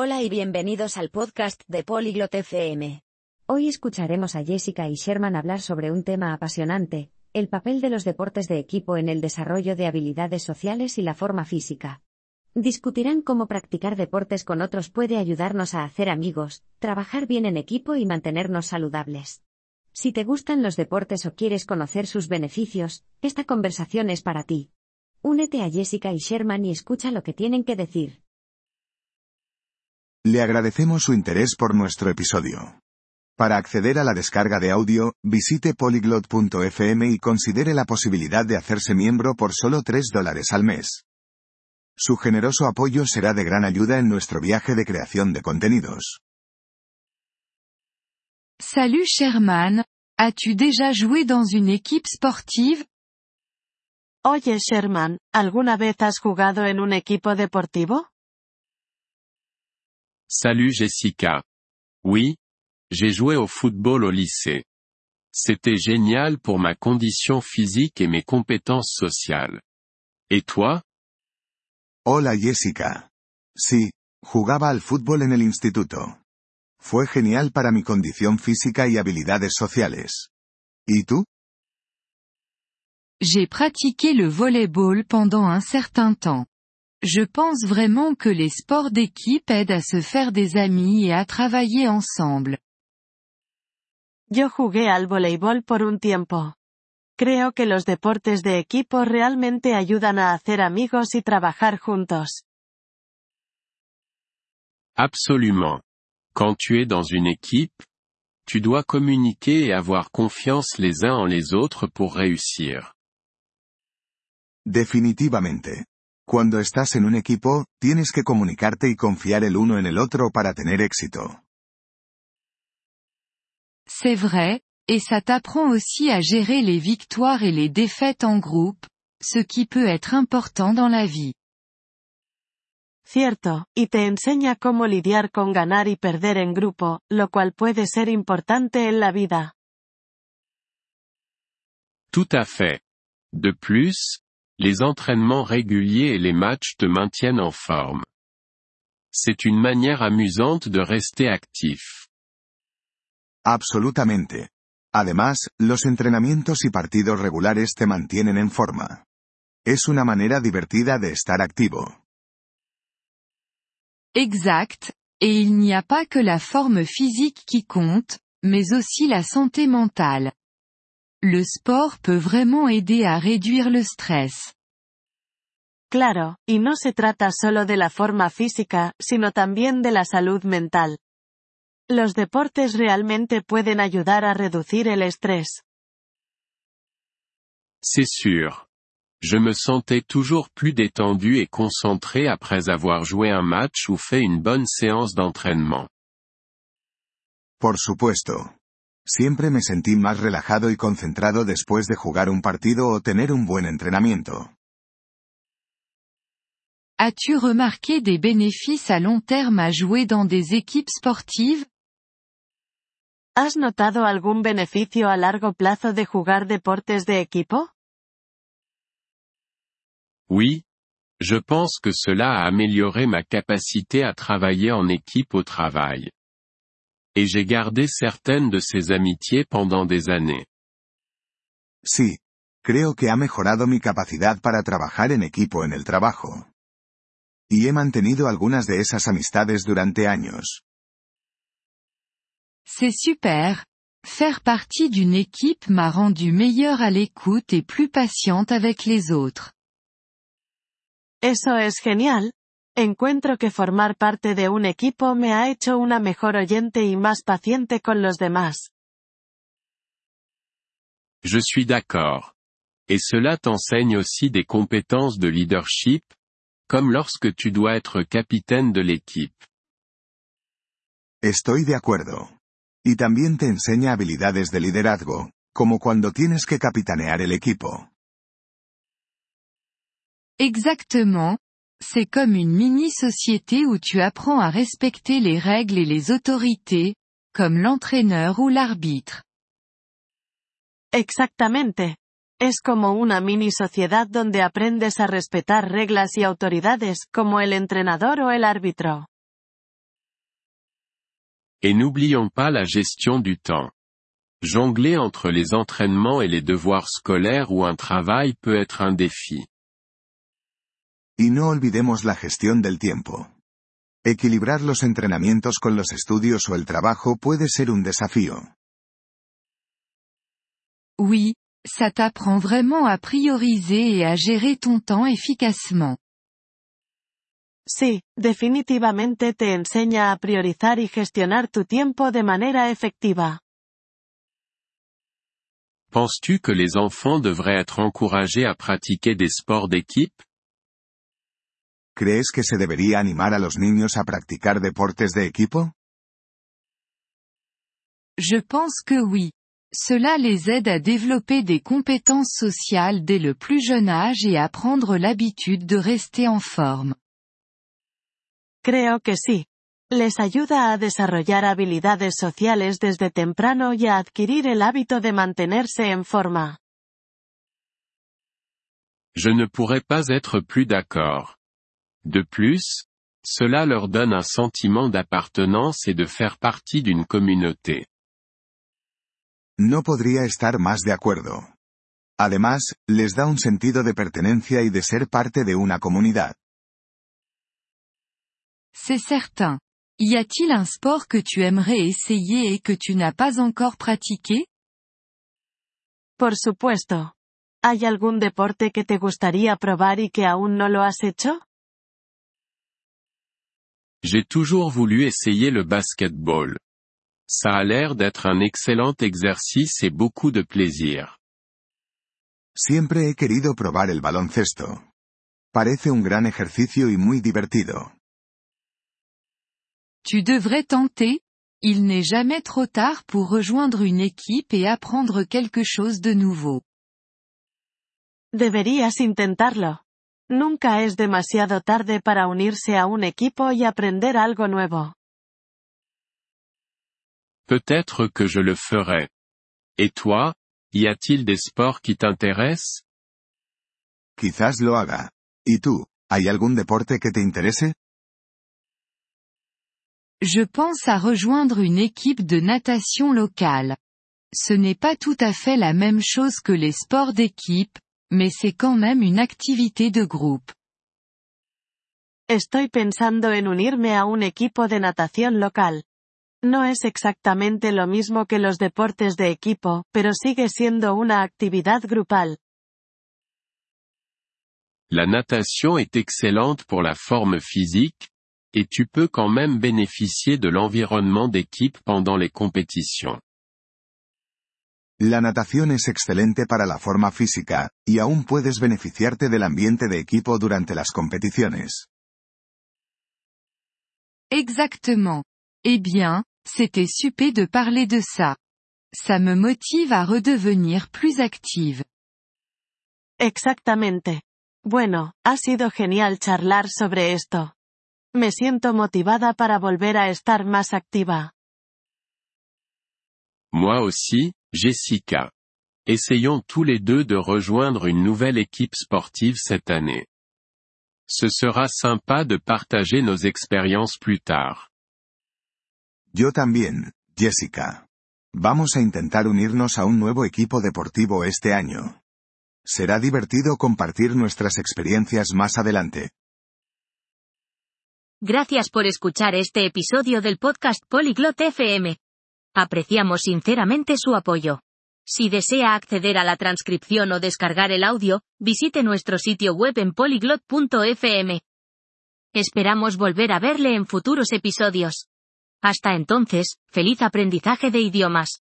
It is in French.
Hola y bienvenidos al podcast de Polyglot FM. Hoy escucharemos a Jessica y Sherman hablar sobre un tema apasionante, el papel de los deportes de equipo en el desarrollo de habilidades sociales y la forma física. Discutirán cómo practicar deportes con otros puede ayudarnos a hacer amigos, trabajar bien en equipo y mantenernos saludables. Si te gustan los deportes o quieres conocer sus beneficios, esta conversación es para ti. Únete a Jessica y Sherman y escucha lo que tienen que decir. Le agradecemos su interés por nuestro episodio. Para acceder a la descarga de audio, visite polyglot.fm y considere la posibilidad de hacerse miembro por solo 3 dólares al mes. Su generoso apoyo será de gran ayuda en nuestro viaje de creación de contenidos. Salut Sherman, as-tu déjà joué dans une équipe sportive Oye Sherman, ¿alguna vez has jugado en un equipo deportivo? Salut Jessica. Oui, j'ai joué au football au lycée. C'était génial pour ma condition physique et mes compétences sociales. Et toi? Hola Jessica. Sí, jugaba al fútbol en el instituto. Fue genial para mi condición física y habilidades sociales. ¿Y tú? J'ai pratiqué le volleyball pendant un certain temps. Je pense vraiment que les sports d'équipe aident à se faire des amis et à travailler ensemble. Yo jugué al voleibol por un tiempo. Creo que los deportes de equipo realmente ayudan a hacer amigos y trabajar juntos. Absolument. Quand tu es dans une équipe, tu dois communiquer et avoir confiance les uns en les autres pour réussir. Definitivamente. Cuando estás en un equipo, tienes que comunicarte y confiar el uno en el otro para tener éxito. C'est vrai, et ça t'apprend aussi à gérer les victoires et les défaites en groupe, ce qui peut être important dans la vie. Cierto, y te enseña cómo lidiar con ganar y perder en grupo, lo cual puede ser importante en la vida. Tout à fait. De plus, les entraînements réguliers et les matchs te maintiennent en forme. C'est une manière amusante de rester actif. Absolutamente. Además, los entrenamientos y partidos regulares te mantienen en forma. Es una manera divertida de estar activo. Exact, et il n'y a pas que la forme physique qui compte, mais aussi la santé mentale. Le sport peut vraiment aider à réduire le stress. Claro, y no se trata solo de la forma física, sino también de la salud mental. Los deportes realmente pueden ayudar a reducir el estrés. C'est sûr. Je me sentais toujours plus détendu et concentré après avoir joué un match ou fait une bonne séance d'entraînement. Por supuesto. Siempre me sentí más relajado y concentrado después de jugar un partido o tener un buen entrenamiento. As-tu remarqué des bénéfices à long terme à jouer dans des équipes sportives ¿Has notado algún beneficio a largo plazo de jugar deportes de equipo? Oui. Je pense que cela a amélioré ma capacité à travailler en équipe au travail. Et j'ai gardé certaines de ces amitiés pendant des années. Sí. Creo que ha mejorado mi capacidad para trabajar en equipo en el trabajo. Y he mantenido algunas de esas amistades durante años. C'est super. Faire partie d'une équipe m'a rendu meilleure à l'écoute et plus patiente avec les autres. Eso es genial. Encuentro que formar parte de un equipo me ha hecho una mejor oyente y más paciente con los demás. Je suis d'accord. Et cela t'enseigne aussi des compétences de leadership, comme lorsque tu dois être capitaine de l'équipe. Estoy de acuerdo. Y también te enseña habilidades de liderazgo, como cuando tienes que capitanear el equipo. Exactement. C'est comme une mini-société où tu apprends à respecter les règles et les autorités, comme l'entraîneur ou l'arbitre. Exactamente. Es como una mini sociedad donde aprendes a respetar reglas y autoridades como el entrenador o el árbitro. Et n'oublions pas la gestion du temps. Jongler entre les entraînements et les devoirs scolaires ou un travail peut être un défi. Y no olvidemos la gestión del tiempo. Equilibrar los entrenamientos con los estudios o el trabajo puede ser un desafío. Oui, ça t'apprend vraiment à prioriser et à gérer ton temps efficacement. Sí, definitivamente te enseña a priorizar y gestionar tu tiempo de manera efectiva. Penses-tu que les enfants devraient être encouragés à pratiquer des sports d'équipe ¿Crees que se debería animar a los niños a practicar deportes de equipo? Je pense que oui. Cela les aide à développer des compétences sociales dès le plus jeune âge et à prendre l'habitude de rester en forme. Creo que sí. Les ayuda a desarrollar habilidades sociales desde temprano y a adquirir el hábito de mantenerse en forma. Je ne pourrais pas être plus d'accord. De plus, cela leur donne un sentiment d'appartenance et de faire partie d'une communauté. No podría estar más de acuerdo. Además, les da un sentido de pertenencia y de ser parte de una comunidad. C'est certain. Y a-t-il un sport que tu aimerais essayer et que tu n'as pas encore pratiqué? Por supuesto. ¿Hay algún deporte que te gustaría probar y que aún no lo has hecho? J'ai toujours voulu essayer le basketball. Ça a l'air d'être un excellent exercice et beaucoup de plaisir. Siempre he querido probar el baloncesto. Parece un gran ejercicio y muy divertido. Tu devrais tenter, il n'est jamais trop tard pour rejoindre une équipe et apprendre quelque chose de nouveau. Deberías intentarlo. Nunca es demasiado tarde para unirse a un equipo y aprender algo nuevo. Peut-être que je le ferai. Et toi, y a-t-il des sports qui t'intéressent? Quizás lo haga. ¿Y tú, hay algún deporte que te interese? Je pense à rejoindre une équipe de natation locale. Ce n'est pas tout à fait la même chose que les sports d'équipe, mais c'est quand même une activité de groupe. Estoy pensando en unirme a un equipo de natación local. No es exactamente lo mismo que los deportes de equipo, pero sigue siendo una actividad grupal. La natation est excellente pour la forme physique, et tu peux quand même bénéficier de l'environnement d'équipe pendant les compétitions. La natación es excelente para la forma física, y aún puedes beneficiarte del ambiente de equipo durante las competiciones. Exactement. Eh bien, c'était super de parler de ça. Ça me motive à redevenir plus active. Exactamente. Bueno, ha sido genial charlar sobre esto. Me siento motivada para volver a estar más activa. Moi aussi, Jessica. Essayons tous les deux de rejoindre une nouvelle équipe sportive cette année. Ce sera sympa de partager nos expériences plus tard. Yo también, Jessica. Vamos a intentar unirnos a un nuevo equipo deportivo este año. Será divertido compartir nuestras experiencias más adelante. Gracias por escuchar este episodio del podcast Polyglot FM. Apreciamos sinceramente su apoyo. Si desea acceder a la transcripción o descargar el audio, visite nuestro sitio web en polyglot.fm. Esperamos volver a verle en futuros episodios. Hasta entonces, feliz aprendizaje de idiomas.